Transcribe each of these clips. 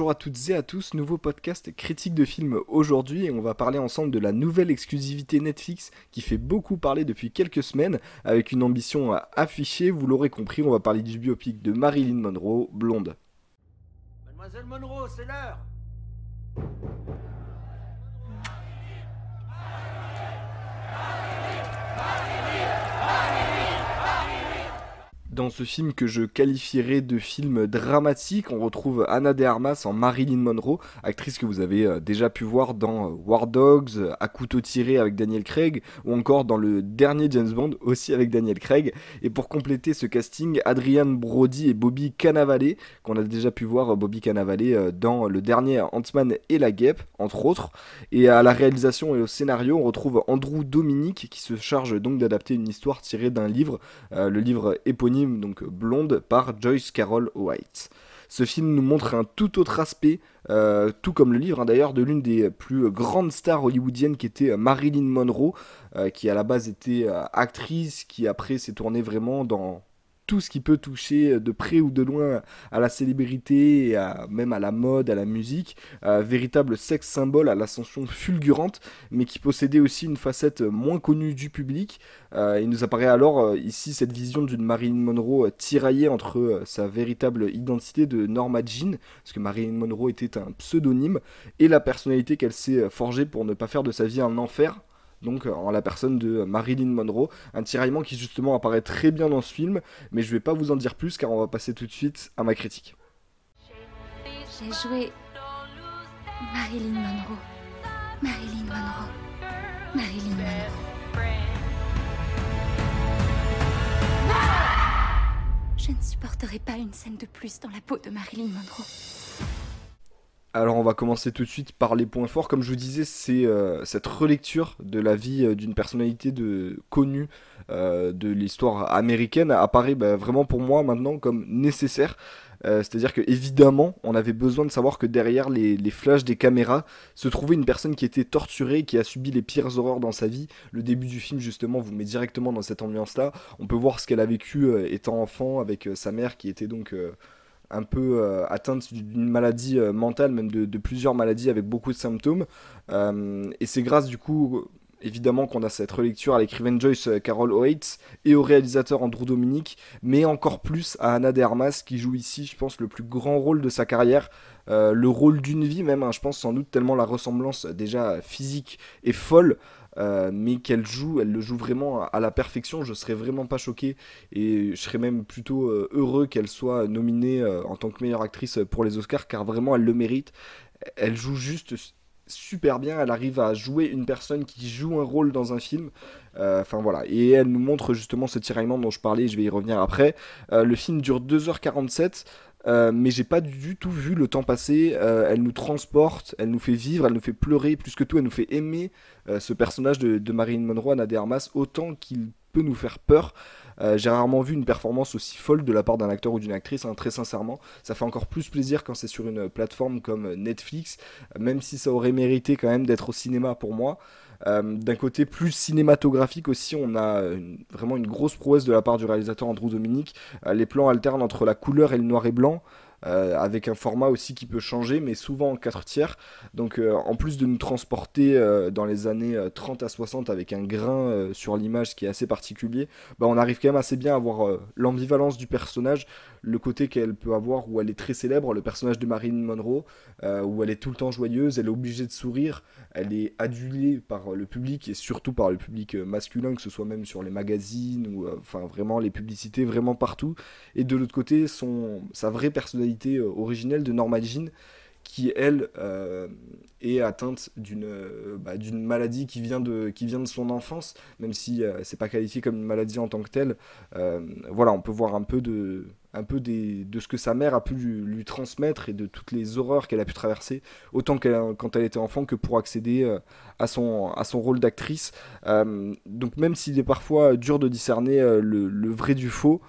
bonjour à toutes et à tous, nouveau podcast critique de film aujourd'hui et on va parler ensemble de la nouvelle exclusivité Netflix qui fait beaucoup parler depuis quelques semaines avec une ambition à afficher, vous l'aurez compris, on va parler du biopic de Marilyn Monroe, Blonde. Mademoiselle Monroe, c'est l'heure Dans ce film que je qualifierais de film dramatique, on retrouve Anna de Armas en Marilyn Monroe, actrice que vous avez euh, déjà pu voir dans euh, War Dogs, à couteau tiré avec Daniel Craig, ou encore dans le dernier James Bond aussi avec Daniel Craig. Et pour compléter ce casting, Adrian Brody et Bobby Cannavale, qu'on a déjà pu voir euh, Bobby Cannavale dans le dernier Ant-Man et la Guêpe, entre autres. Et à la réalisation et au scénario, on retrouve Andrew Dominic qui se charge donc d'adapter une histoire tirée d'un livre, le livre éponyme donc Blonde, par Joyce Carol White. Ce film nous montre un tout autre aspect, euh, tout comme le livre hein, d'ailleurs, de l'une des plus grandes stars hollywoodiennes qui était Marilyn Monroe, euh, qui à la base était euh, actrice, qui après s'est tournée vraiment dans tout ce qui peut toucher de près ou de loin à la célébrité, même à la mode, à la musique, véritable sexe symbole à l'ascension fulgurante, mais qui possédait aussi une facette moins connue du public. Euh, il nous apparaît alors euh, ici cette vision d'une Marilyn Monroe euh, tiraillée entre sa véritable identité de Norma Jean, parce que Marilyn Monroe était un pseudonyme, et la personnalité qu'elle s'est forgée pour ne pas faire de sa vie un enfer, donc euh, en la personne de Marilyn Monroe. Un tiraillement qui justement apparaît très bien dans ce film, mais je vais pas vous en dire plus car on va passer tout de suite à ma critique. J'ai joué Marilyn Monroe. Marilyn Monroe. Marilyn Monroe. Je ne supporterai pas une scène de plus dans la peau de Marilyn Monroe. Alors on va commencer tout de suite par les points forts. Comme je vous disais, c'est euh, cette relecture de la vie euh, d'une personnalité de, connue euh, de l'histoire américaine apparaît bah, vraiment pour moi maintenant comme nécessaire. C'est-à-dire que évidemment, on avait besoin de savoir que derrière les, les, flashs des caméras se trouvait une personne qui était torturée, qui a subi les pires horreurs dans sa vie. Le début du film justement vous met directement dans cette ambiance-là. On peut voir ce qu'elle a vécu étant enfant avec sa mère qui était donc un peu euh, atteinte d'une maladie euh, mentale, même de, plusieurs maladies avec beaucoup de symptômes. Euh, et c'est grâce du coup, évidemment, qu'on a cette relecture à l'écrivaine Joyce Carol Oates et au réalisateur Andrew Dominic, mais encore plus à Anna de Armas qui joue ici, je pense, le plus grand rôle de sa carrière. le rôle d'une vie même, hein, je pense sans doute tellement la ressemblance déjà physique est folle. Euh, mais qu'elle joue, elle le joue vraiment à la perfection. Je serais vraiment pas choqué et je serais même plutôt euh, heureux qu'elle soit nominée euh, en tant que meilleure actrice pour les Oscars car vraiment elle le mérite. Elle joue juste super bien, elle arrive à jouer une personne qui joue un rôle dans un film. Enfin voilà, et elle nous montre justement ce tiraillement dont je parlais, je vais y revenir après. le film dure 2h47. Euh, mais j'ai pas du tout vu le temps passer. Euh, elle nous transporte, elle nous fait vivre, elle nous fait pleurer, plus que tout, elle nous fait aimer euh, ce personnage de, de, Marilyn Monroe, Anna de autant qu'il peut nous faire peur. J'ai rarement vu une performance aussi folle de la part d'un acteur ou d'une actrice, hein, très sincèrement. Ça fait encore plus plaisir quand c'est sur une plateforme comme Netflix, même si ça aurait mérité quand même d'être au cinéma pour moi. Euh, d'un côté plus cinématographique aussi, on a vraiment une grosse prouesse de la part du réalisateur Andrew Dominic. Euh, les plans alternent entre la couleur et le noir et blanc. Euh, avec un format aussi qui peut changer, mais souvent en 4 tiers. Donc en plus de nous transporter dans les années 30 à 60 avec un grain sur l'image qui est assez particulier, bah, on arrive quand même assez bien à voir l'ambivalence du personnage, le côté qu'elle peut avoir où elle est très célèbre, le personnage de Marilyn Monroe, euh, où elle est tout le temps joyeuse, elle est obligée de sourire, elle est adulée par le public et surtout par le public euh, masculin, que ce soit même sur les magazines ou euh, enfin vraiment les publicités, vraiment partout. Et de l'autre côté, son, sa vraie personnalité originelle de Norma Jean qui elle euh, est atteinte d'une euh, bah, d'une maladie qui vient de qui vient de son enfance même si euh, c'est pas qualifié comme une maladie en tant que telle. Voilà on peut voir un peu de un peu des, de ce que sa mère a pu lui, transmettre et de toutes les horreurs qu'elle a pu traverser autant quand elle était enfant que pour accéder à son à son rôle d'actrice. Donc même s'il est parfois dur de discerner le vrai du faux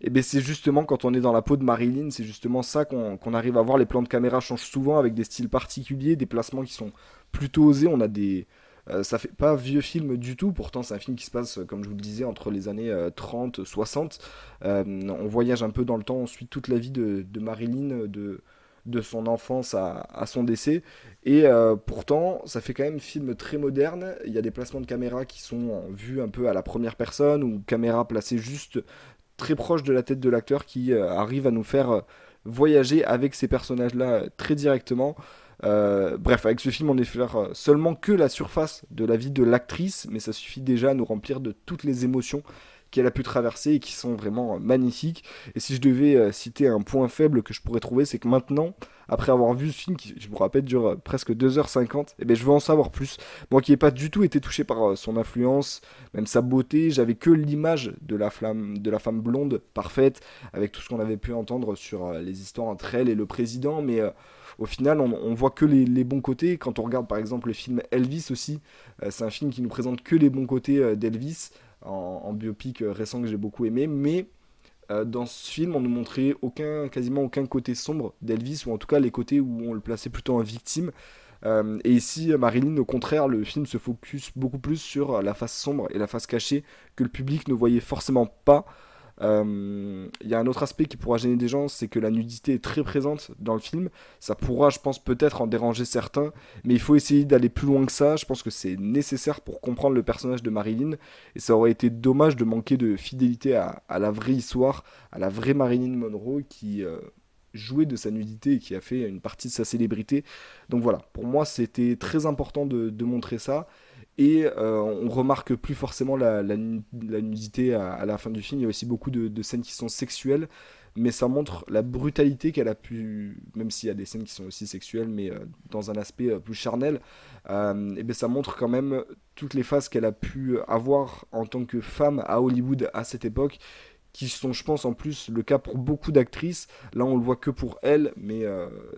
et bien c'est justement quand on est dans la peau de Marilyn, c'est justement ça qu'on arrive à voir. Les plans de caméra changent souvent avec des styles particuliers, des placements qui sont plutôt osés. On a des. Euh, ça fait pas vieux film du tout, pourtant c'est un film qui se passe, comme je vous le disais, entre les années 30, euh, 60. Euh, on voyage un peu dans le temps, on suit toute la vie de, de Marilyn, de, de son enfance à, son décès. Et euh, pourtant, ça fait quand même film très moderne. Il y a des placements de caméra qui sont vus un peu à la première personne ou caméra placée juste très proche de la tête de l'acteur qui euh, arrive à nous faire voyager avec ces personnages-là très directement. bref, avec ce film, on effleure seulement que la surface de la vie de l'actrice, mais ça suffit déjà à nous remplir de toutes les émotions qu'elle a pu traverser et qui sont vraiment magnifiques. Et si je devais euh, citer un point faible que je pourrais trouver, c'est que maintenant, après avoir vu ce film qui, je vous rappelle, dure euh, presque 2h50, et eh ben, je veux en savoir plus. Moi qui n'ai pas du tout été touché par euh, son influence, même sa beauté, j'avais que l'image de la, de la femme blonde parfaite, avec tout ce qu'on avait pu entendre sur les histoires entre elle et le président, mais au final, on, voit que les, les, bons côtés. Quand on regarde par exemple le film Elvis aussi, c'est un film qui nous présente que les bons côtés d'Elvis en, biopic euh, récent que j'ai beaucoup aimé, mais euh, dans ce film, on ne montrait aucun, quasiment aucun côté sombre d'Elvis, ou en tout cas les côtés où on le plaçait plutôt en victime. Euh, et ici, Marilyn, au contraire, le film se focus beaucoup plus sur la face sombre et la face cachée que le public ne voyait forcément pas. Il euh, y a un autre aspect qui pourra gêner des gens, c'est que la nudité est très présente dans le film. Ça pourra, je pense, peut-être en déranger certains, mais il faut essayer d'aller plus loin que ça. Je pense que c'est nécessaire pour comprendre le personnage de Marilyn, et ça aurait été dommage de manquer de fidélité à, la vraie histoire, à la vraie Marilyn Monroe qui euh, jouait de sa nudité et qui a fait une partie de sa célébrité. Donc voilà, pour moi, c'était très important de montrer ça. Et euh, on remarque plus forcément la, nudité à, la fin du film. Il y a aussi beaucoup de, scènes qui sont sexuelles, mais ça montre la brutalité qu'elle a pu, même s'il y a des scènes qui sont aussi sexuelles, mais euh, dans un aspect euh, plus charnel, et bien ça montre quand même toutes les phases qu'elle a pu avoir en tant que femme à Hollywood à cette époque qui sont, je pense, en plus le cas pour beaucoup d'actrices. Là, on le voit que pour elle, mais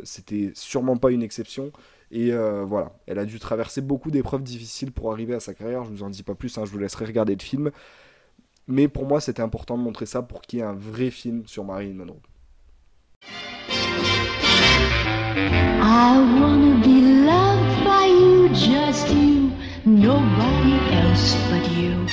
c'était sûrement pas une exception. Et euh, voilà, elle a dû traverser beaucoup d'épreuves difficiles pour arriver à sa carrière. Je vous en dis pas plus, hein, je vous laisserai regarder le film. Mais pour moi, c'était important de montrer ça pour qu'il y ait un vrai film sur Marilyn Monroe. I wanna be loved by you, just you, nobody else but you.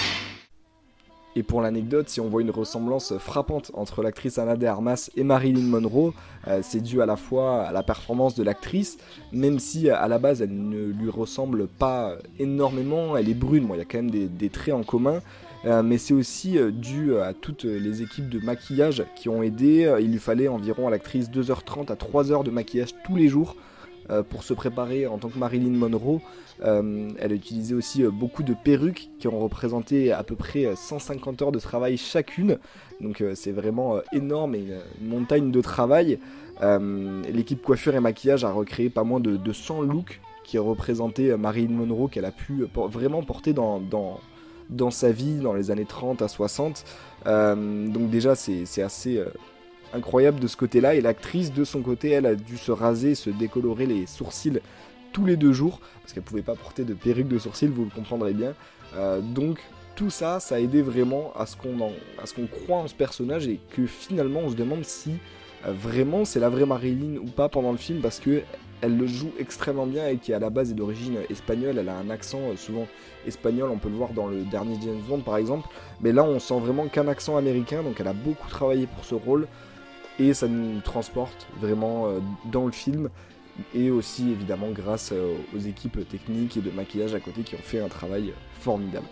Et pour l'anecdote, si on voit une ressemblance frappante entre l'actrice Anna de Armas et Marilyn Monroe, euh, c'est dû à la fois à la performance de l'actrice, même si à la base elle ne lui ressemble pas énormément, elle est brune, il y a quand même des, traits en commun. Euh, mais c'est aussi euh, dû à toutes les équipes de maquillage qui ont aidé. Il lui fallait environ à l'actrice 2h30 à 3h de maquillage tous les jours euh, pour se préparer en tant que Marilyn Monroe. Euh, elle a utilisé aussi euh, beaucoup de perruques qui ont représenté à peu près 150 heures de travail chacune. Donc c'est vraiment énorme et une, montagne de travail. L'équipe coiffure et maquillage a recréé pas moins de, 100 looks qui représentaient Marilyn Monroe qu'elle a pu vraiment porter dans, dans, sa vie dans les années 30 à 60. donc déjà c'est assez incroyable de ce côté-là. Et l'actrice, de son côté, elle a dû se raser, se décolorer les sourcils tous les deux jours, parce qu'elle pouvait pas porter de perruque de sourcils, vous le comprendrez bien. Euh, donc tout ça, ça a aidé vraiment à ce qu'on ce qu'on croit en ce personnage et que finalement on se demande si euh, vraiment c'est la vraie Marilyn ou pas pendant le film, parce que elle le joue extrêmement bien et qui à la base est d'origine espagnole, elle a un accent euh, souvent espagnol, on peut le voir dans le dernier James Bond par exemple, mais là on sent vraiment qu'un accent américain, donc elle a beaucoup travaillé pour ce rôle, et ça nous transporte vraiment euh, dans le film et aussi évidemment grâce euh, aux équipes techniques et de maquillage à côté qui ont fait un travail formidable.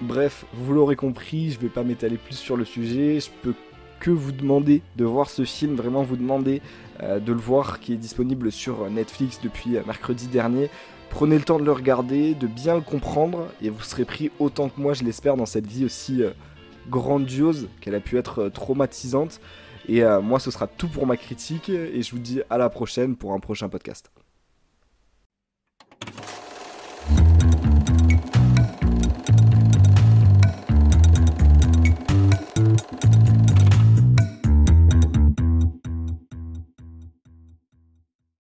Bref, vous l'aurez compris, je ne vais pas m'étaler plus sur le sujet, je peux que vous demander de voir ce film, vraiment vous demander euh, de le voir qui est disponible sur Netflix depuis mercredi dernier. Prenez le temps de le regarder, de bien le comprendre et vous serez pris autant que moi je l'espère dans cette vie aussi grandiose, qu'elle a pu être euh, traumatisante. Et euh, moi, ce sera tout pour ma critique. Et je vous dis à la prochaine pour un prochain podcast.